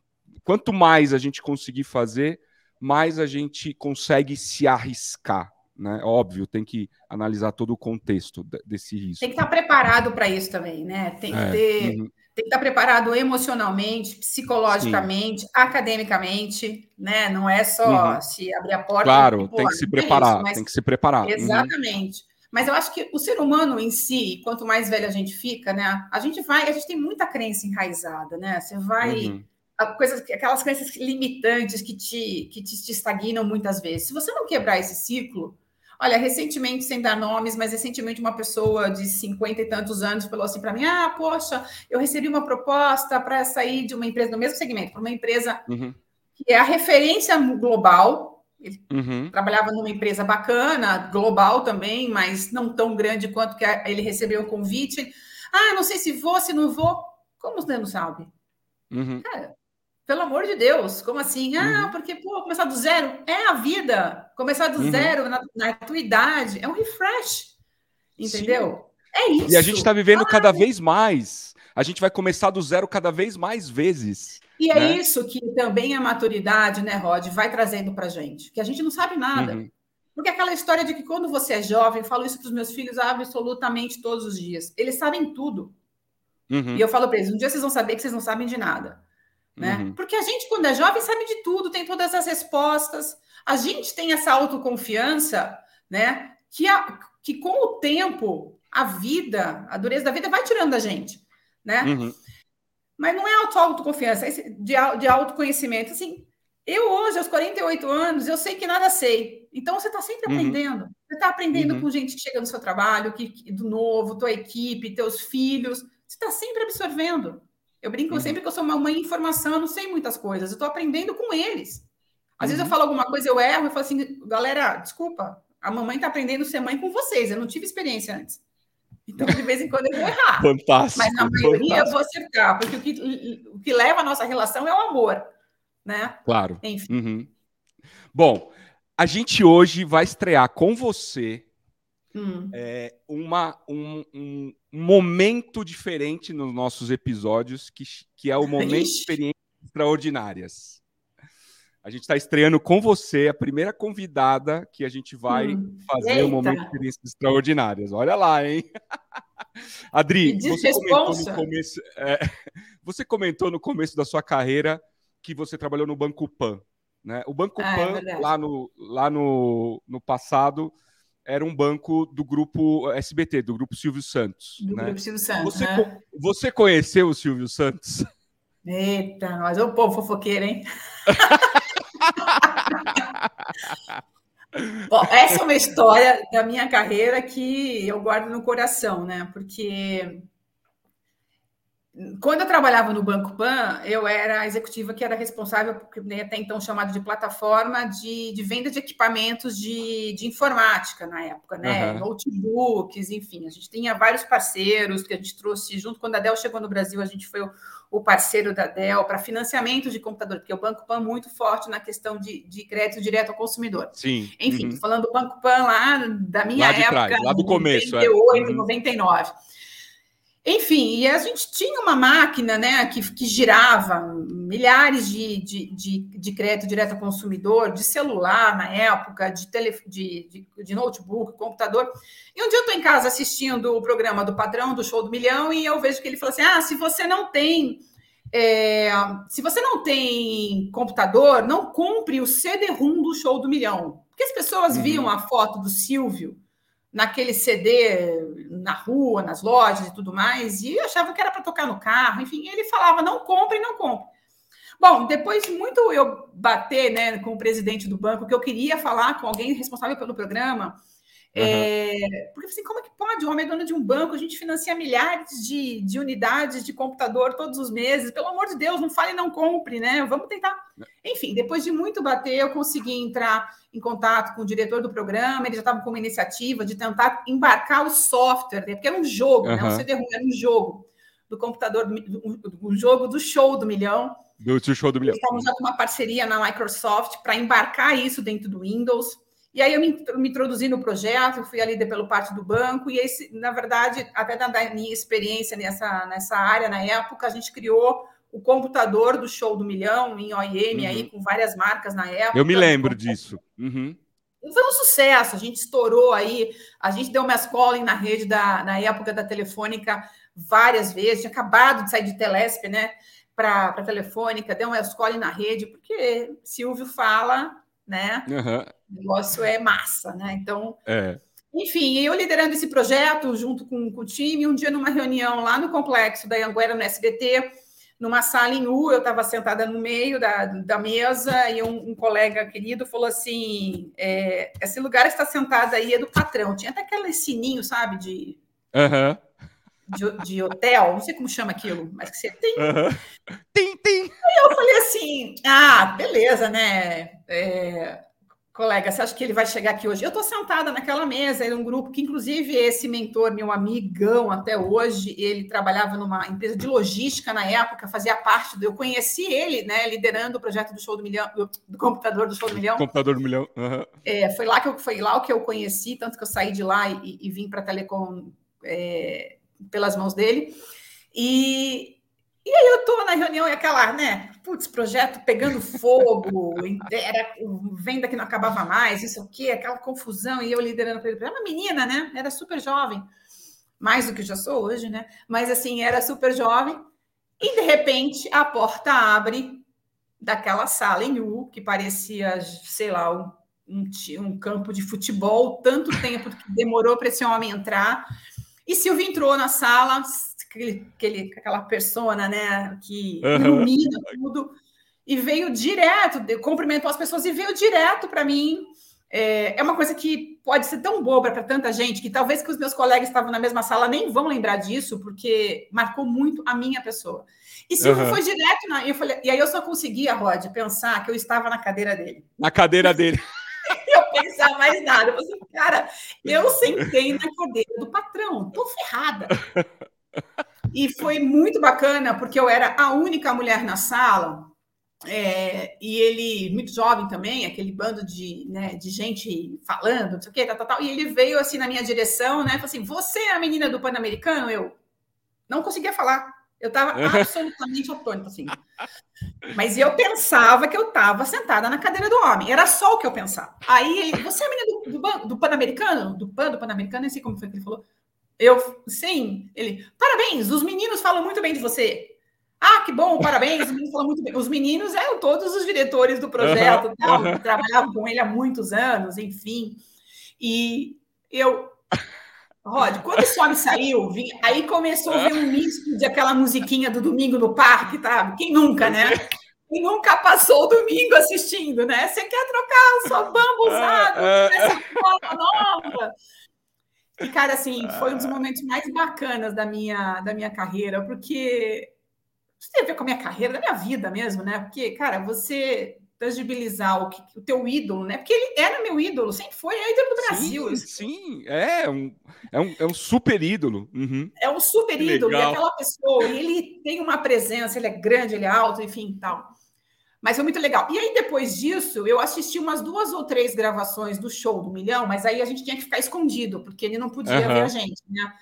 quanto mais a gente conseguir fazer, mais a gente consegue se arriscar. Né? Óbvio, tem que analisar todo o contexto desse risco. Tem que estar preparado para isso também, né? Tem que é, ter. Uhum tem que estar preparado emocionalmente, psicologicamente, Sim. academicamente, né? Não é só uhum. se abrir a porta. Claro, tem que se preparar, é isso, tem que se preparar. Exatamente. Uhum. Mas eu acho que o ser humano em si, quanto mais velho a gente fica, né? A gente vai, a gente tem muita crença enraizada, né? Você vai. Uhum. Coisas, aquelas crenças limitantes que te, que te, te estagnam muitas vezes. Se você não quebrar esse ciclo, Olha, recentemente, sem dar nomes, mas recentemente uma pessoa de cinquenta e tantos anos falou assim para mim: Ah, poxa, eu recebi uma proposta para sair de uma empresa do mesmo segmento, para uma empresa uhum. que é a referência global. Ele uhum. trabalhava numa empresa bacana, global também, mas não tão grande quanto que ele recebeu o convite. Ah, não sei se vou, se não vou. Como você não sabe? Uhum. Cara, pelo amor de Deus, como assim? Ah, uhum. porque, pô, começar do zero é a vida. Começar do uhum. zero na, na, tua idade é um refresh. Entendeu? Sim. É isso. E a gente está vivendo ah, cada vez mais. A gente vai começar do zero cada vez mais vezes. E é né? isso que também a maturidade, né, Rod, vai trazendo para gente. Que a gente não sabe nada. Uhum. Porque aquela história de que quando você é jovem, eu falo isso para os meus filhos absolutamente todos os dias. Eles sabem tudo. Uhum. E eu falo para eles: um dia vocês vão saber que vocês não sabem de nada né? Uhum. Porque a gente, quando é jovem, sabe de tudo, tem todas as respostas. A gente tem essa autoconfiança, né? Que, a, que com o tempo, a vida, a dureza da vida vai tirando da gente, né? Uhum. Mas não é auto autoconfiança, é de, de autoconhecimento. Assim, eu hoje, aos 48 anos, eu sei que nada sei. Então, você está sempre uhum. aprendendo. Você está aprendendo uhum. com gente que chega no seu trabalho, que, do novo, tua equipe, teus filhos. Você está sempre absorvendo. Eu brinco uhum. sempre que eu sou uma mãe de informação, eu não sei muitas coisas, eu estou aprendendo com eles. Às uhum. vezes eu uhum. falo alguma coisa, eu erro, eu falo assim, galera, desculpa, a mamãe está aprendendo a ser mãe com vocês, eu não tive experiência antes. Então, de vez em quando eu vou errar. Fantástico. Mas na maioria fantástico. eu vou acertar, porque o que, o que leva a nossa relação é o amor, né? Claro. Enfim. Uhum. Bom, a gente hoje vai estrear com você hum. é, uma, um, um, momento diferente nos nossos episódios, que, que é o [laughs] momento de experiências extraordinárias. A gente está estreando com você, a primeira convidada que a gente vai hum. fazer o um momento de experiências extraordinárias. Olha lá, hein? [laughs] Adri, você comentou, no começo, é, [laughs] você comentou no começo da sua carreira que você trabalhou no Banco Pan. Né? O Banco ah, é Pan, é lá, no, lá no, no passado, era um banco do grupo SBT, do grupo Silvio Santos. Do né? grupo Silvio Santos. Você, né? você conheceu o Silvio Santos? Eita, mas é o povo fofoqueiro, hein? [laughs] [laughs] Bom, essa é uma história da minha carreira que eu guardo no coração, né? Porque quando eu trabalhava no Banco Pan, eu era a executiva que era responsável por né, até então chamado de plataforma de, de venda de equipamentos de, de informática na época, né? Uhum. Notebooks, enfim. A gente tinha vários parceiros que a gente trouxe junto. Quando a Dell chegou no Brasil, a gente foi o, o parceiro da Dell para financiamento de computador, porque o Banco Pan é muito forte na questão de, de crédito direto ao consumidor. Sim. Enfim, uhum. falando do Banco Pan lá da minha lá época, trás, lá do começo, 98, é. uhum. 99. Enfim, e a gente tinha uma máquina né, que, que girava milhares de, de, de, de crédito direto ao consumidor, de celular na época, de, tele, de, de, de notebook, computador. E um dia eu estou em casa assistindo o programa do patrão do Show do Milhão e eu vejo que ele falou assim: ah, se você não tem. É, se você não tem computador, não compre o CD-ROM do Show do Milhão. Porque as pessoas uhum. viam a foto do Silvio naquele CD na rua, nas lojas e tudo mais, e achava que era para tocar no carro, enfim, ele falava: não compre, não compre. Bom, depois de muito eu bater né, com o presidente do banco, que eu queria falar com alguém responsável pelo programa, Uhum. É, porque assim, como é que pode? O homem é dono de um banco, a gente financia milhares de, de unidades de computador todos os meses. Pelo amor de Deus, não fale não compre, né? Vamos tentar. É. Enfim, depois de muito bater, eu consegui entrar em contato com o diretor do programa, ele já estava com uma iniciativa de tentar embarcar o software, né? porque era um jogo, uhum. né? Um CD-ROM era um jogo do computador, um jogo do show do milhão. Do show do milhão. Com uma parceria na Microsoft para embarcar isso dentro do Windows. E aí eu me, me introduzi no projeto, fui ali pelo parte do banco, e esse, na verdade, até da minha experiência nessa, nessa área na época, a gente criou o computador do show do milhão em OIM, uhum. aí com várias marcas na época. Eu me lembro disso. Uhum. Foi um sucesso, a gente estourou aí, a gente deu uma calling na rede da, na época da Telefônica várias vezes, tinha acabado de sair de Telesp, né, para a Telefônica, deu uma calling na rede, porque Silvio fala, né, uhum. o negócio é massa, né, então... É. Enfim, eu liderando esse projeto junto com, com o time, um dia numa reunião lá no complexo da Anguera, no SBT, numa sala em U, eu estava sentada no meio da, da mesa e um, um colega querido falou assim: é, esse lugar está sentado aí é do patrão. Tinha até aquele sininho, sabe, de, uhum. de, de, hotel, não sei como chama aquilo, mas que você tem. Uhum. Tem, tem. Aí eu falei assim: ah, beleza, né? É, Colega, você acha que ele vai chegar aqui hoje? Eu estou sentada naquela mesa, em um grupo que, inclusive, esse mentor, meu amigão até hoje, ele trabalhava numa empresa de logística na época, fazia parte do. Eu conheci ele, né, liderando o projeto do show do milhão, do, do computador do show do milhão. Computador do milhão. Uhum. É, foi lá que eu foi lá o que eu conheci, tanto que eu saí de lá e, e vim para a Telecom é, pelas mãos dele. E, e aí eu tô na reunião e aquela, né? Putz, projeto pegando fogo, [laughs] era venda que não acabava mais, isso o quê, aquela confusão, e eu liderando para ele. Era uma menina, né? Era super jovem, mais do que já sou hoje, né? Mas assim, era super jovem. E de repente a porta abre daquela sala em U, que parecia, sei lá, um, um, um campo de futebol, tanto tempo que demorou para esse homem entrar. E Silvio entrou na sala, aquele, aquela persona, né, que uhum. ilumina tudo, e veio direto, cumprimentou as pessoas e veio direto para mim é, é uma coisa que pode ser tão boba para tanta gente que talvez que os meus colegas estavam na mesma sala nem vão lembrar disso, porque marcou muito a minha pessoa. E se uhum. foi direto na. Eu falei, e aí eu só conseguia, Rod, pensar que eu estava na cadeira dele. Na cadeira dele. [laughs] eu pensar mais nada. Eu falei, cara, eu sentei na cadeira do patrão, tô ferrada. [laughs] E foi muito bacana, porque eu era a única mulher na sala, é, e ele, muito jovem também, aquele bando de, né, de gente falando, não sei o quê, tal, tal, tal, e ele veio assim na minha direção, né? Falou assim: Você é a menina do Pan-Americano? Eu não conseguia falar. Eu estava [laughs] absolutamente atônita, assim. Mas eu pensava que eu estava sentada na cadeira do homem. Era só o que eu pensava. Aí ele, você é a menina do, do, do Pan-Americano? Do Pan, do Pan-Americano? Não sei como foi que ele falou. Eu, sim. Ele, parabéns, os meninos falam muito bem de você. Ah, que bom, parabéns, os meninos falam muito bem. Os meninos eram todos os diretores do projeto, tal, que trabalhavam com ele há muitos anos, enfim. E eu, Rod, quando esse homem saiu, aí começou a ver um misto de aquela musiquinha do domingo no parque, tá? Quem nunca, né? Quem nunca passou o domingo assistindo, né? Você quer trocar a sua bamba usada, essa bola nova. E, cara, assim, foi um dos momentos mais bacanas da minha, da minha carreira, porque isso tem a ver com a minha carreira, da minha vida mesmo, né? Porque, cara, você tangibilizar o, que, o teu ídolo, né? Porque ele era meu ídolo, sempre foi, é ídolo do Brasil. Sim, sim é, um, é, um, é um super ídolo. Uhum. É um super ídolo, e aquela pessoa, e ele tem uma presença, ele é grande, ele é alto, enfim, tal. Mas foi muito legal. E aí, depois disso, eu assisti umas duas ou três gravações do show do Milhão, mas aí a gente tinha que ficar escondido, porque ele não podia uhum. ver a gente, né?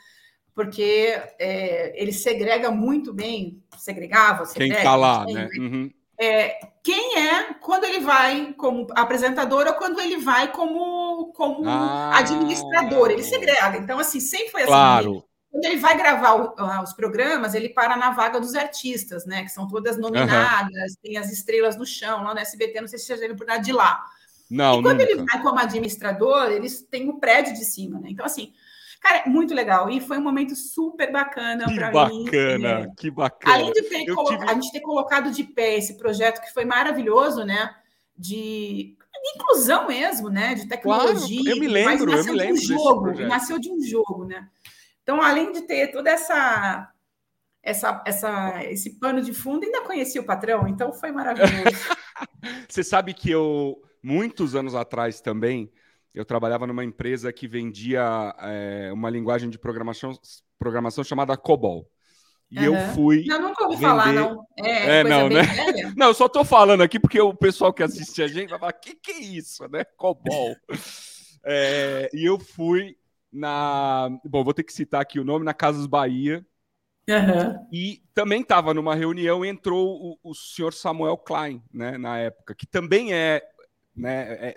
Porque é, ele segrega muito bem, segregava, segrega, Quem tá lá, né? Uhum é, quem é quando ele vai como apresentador ou quando ele vai como, como ah, administrador. Ele segrega. Então, assim, sempre foi assim. Claro. Quando ele vai gravar o, ah, os programas, ele para na vaga dos artistas, né? Que são todas nominadas, uhum. tem as estrelas no chão, lá no SBT, não sei se você já por nada de lá. Não, e quando nunca. ele vai como administrador, eles têm o prédio de cima, né? Então, assim, Cara, é muito legal. E foi um momento super bacana para mim. Que bacana, que bacana. Além de ter tive... a gente ter colocado de pé esse projeto que foi maravilhoso, né? De, inclusão mesmo, né? De tecnologia. Claro, eu me lembro, eu me lembro. De um jogo, nasceu de um jogo, né? Então, além de ter toda essa essa, essa, esse pano de fundo, ainda conheci o patrão, então foi maravilhoso. [laughs] Você sabe que eu, muitos anos atrás também, eu trabalhava numa empresa que vendia é, uma linguagem de programação, programação chamada COBOL. E uhum. eu fui. Não, nunca ouvi vender... falar, não. É, é não, né? Velha. [laughs] Não, eu só tô falando aqui porque o pessoal que assiste a gente vai falar: que que é isso, né? COBOL. é, [laughs] e eu fui na. Bom, vou ter que citar aqui o nome, na Casas Bahia. Uhum. E também estava numa reunião, entrou o, o senhor Samuel Klein, né, na época, que também é, né, é,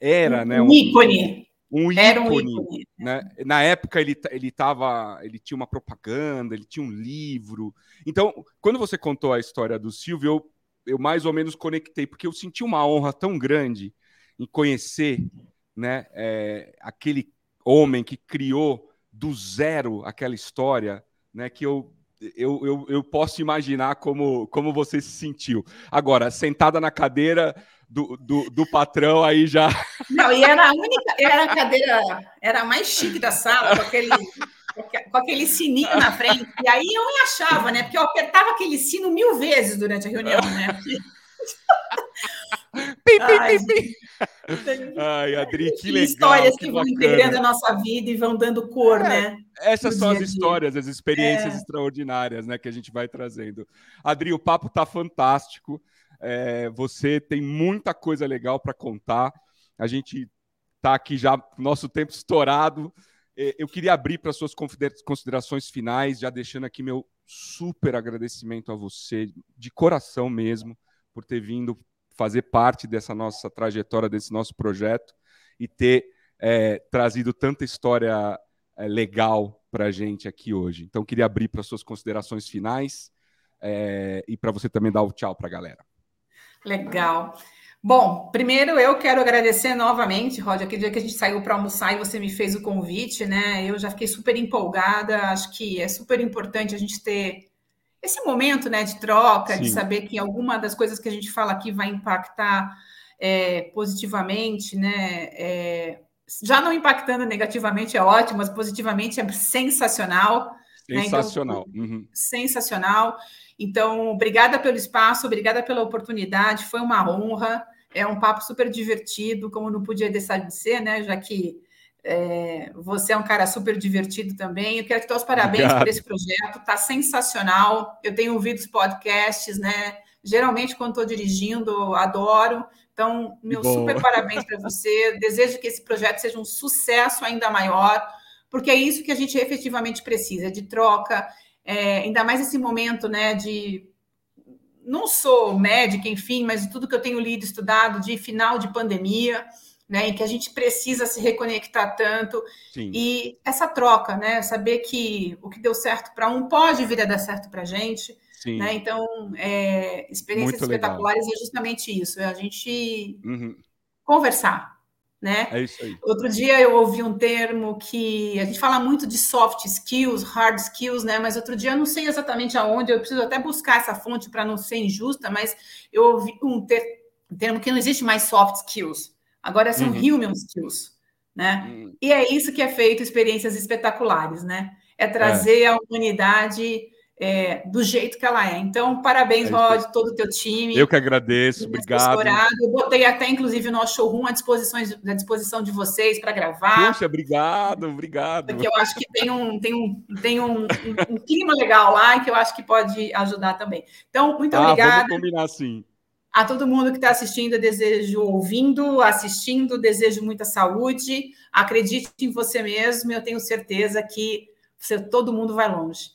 era, né? Um ícone. Um ícone, era um ícone. Né? Na época ele, ele tava, ele tinha uma propaganda, ele tinha um livro. Então, quando você contou a história do Silvio, eu, eu mais ou menos conectei, porque eu senti uma honra tão grande em conhecer né, é, aquele homem que criou do zero aquela história, né, que eu, eu, eu, eu posso imaginar como, como você se sentiu. Agora, sentada na cadeira, do, do, do, patrão aí já. [laughs] Não, e era a única, era a cadeira, era a mais chique da sala, com aquele, com aquele sininho na frente. E aí eu me achava, né? Porque eu apertava aquele sino mil vezes durante a reunião, né? [laughs] pim, pim, pim, pim. Ai, Adri, que legal. Histórias que, que vão integrando a nossa vida e vão dando cor, é, né? Essas são as histórias, as experiências é. extraordinárias, né, que a gente vai trazendo. Adri, o papo tá fantástico. É, você tem muita coisa legal para contar. A gente está aqui já, nosso tempo estourado. É, eu queria abrir para suas considerações finais, já deixando aqui meu super agradecimento a você, de coração mesmo, por ter vindo fazer parte dessa nossa trajetória, desse nosso projeto e ter é, trazido tanta história é, legal para a gente aqui hoje. Então, queria abrir para suas considerações finais é, e para você também dar o tchau para a galera. Legal. Bom, primeiro eu quero agradecer novamente, Rod, aquele dia que a gente saiu para almoçar e você me fez o convite, né? Eu já fiquei super empolgada, acho que é super importante a gente ter esse momento, né, de troca, Sim. de saber que alguma das coisas que a gente fala aqui vai impactar é, positivamente, né? É, já não impactando negativamente é ótimo, mas positivamente é sensacional. Sensacional. Né? Então, uhum. Sensacional. Então, obrigada pelo espaço, obrigada pela oportunidade, foi uma honra. É um papo super divertido, como não podia deixar de ser, né? Já que é, você é um cara super divertido também. Eu quero te dar os parabéns Obrigado. por esse projeto, tá sensacional. Eu tenho ouvido os podcasts, né? Geralmente, quando estou dirigindo, adoro. Então, meu super parabéns para você. [laughs] Desejo que esse projeto seja um sucesso ainda maior, porque é isso que a gente efetivamente precisa, de troca, é, ainda mais esse momento, né, de não sou médica, enfim, mas tudo que eu tenho lido, estudado de final de pandemia, né, em que a gente precisa se reconectar tanto Sim. e essa troca, né, saber que o que deu certo para um pode vir a dar certo para a gente, né, então é, experiências Muito espetaculares legal. é justamente isso, é a gente uhum. conversar, né? É isso aí. Outro dia eu ouvi um termo que a gente fala muito de soft skills, hard skills, né? Mas outro dia eu não sei exatamente aonde, eu preciso até buscar essa fonte para não ser injusta, mas eu ouvi um, ter, um, termo que não existe mais soft skills, agora são uhum. human skills, né? Uhum. E é isso que é feito experiências espetaculares, né? É trazer é. a humanidade é, do jeito que ela é. Então, parabéns, é Rod, todo o teu time. Eu que agradeço, obrigado. Eu botei até, inclusive, o nosso showroom à disposição, à disposição de vocês para gravar. Puxa, obrigado, obrigado. Porque eu acho que tem um, tem um, tem um, um, um clima legal lá que eu acho que pode ajudar também. Então, muito ah, obrigada. Vamos combinar sim. A todo mundo que está assistindo, desejo ouvindo, assistindo, desejo muita saúde. Acredite em você mesmo, eu tenho certeza que você, todo mundo vai longe.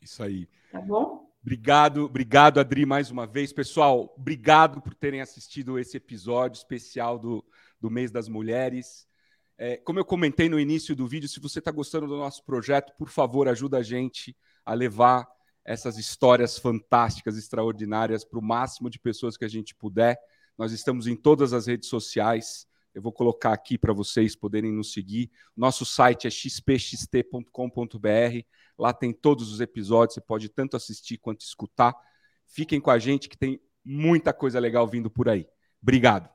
Isso aí. Tá bom? Obrigado, obrigado, Adri, mais uma vez. Pessoal, obrigado por terem assistido esse episódio especial do, do Mês das Mulheres. É, como eu comentei no início do vídeo, se você está gostando do nosso projeto, por favor, ajuda a gente a levar essas histórias fantásticas, extraordinárias para o máximo de pessoas que a gente puder. Nós estamos em todas as redes sociais. Eu vou colocar aqui para vocês poderem nos seguir. Nosso site é xpxt.com.br. Lá tem todos os episódios, você pode tanto assistir quanto escutar. Fiquem com a gente que tem muita coisa legal vindo por aí. Obrigado.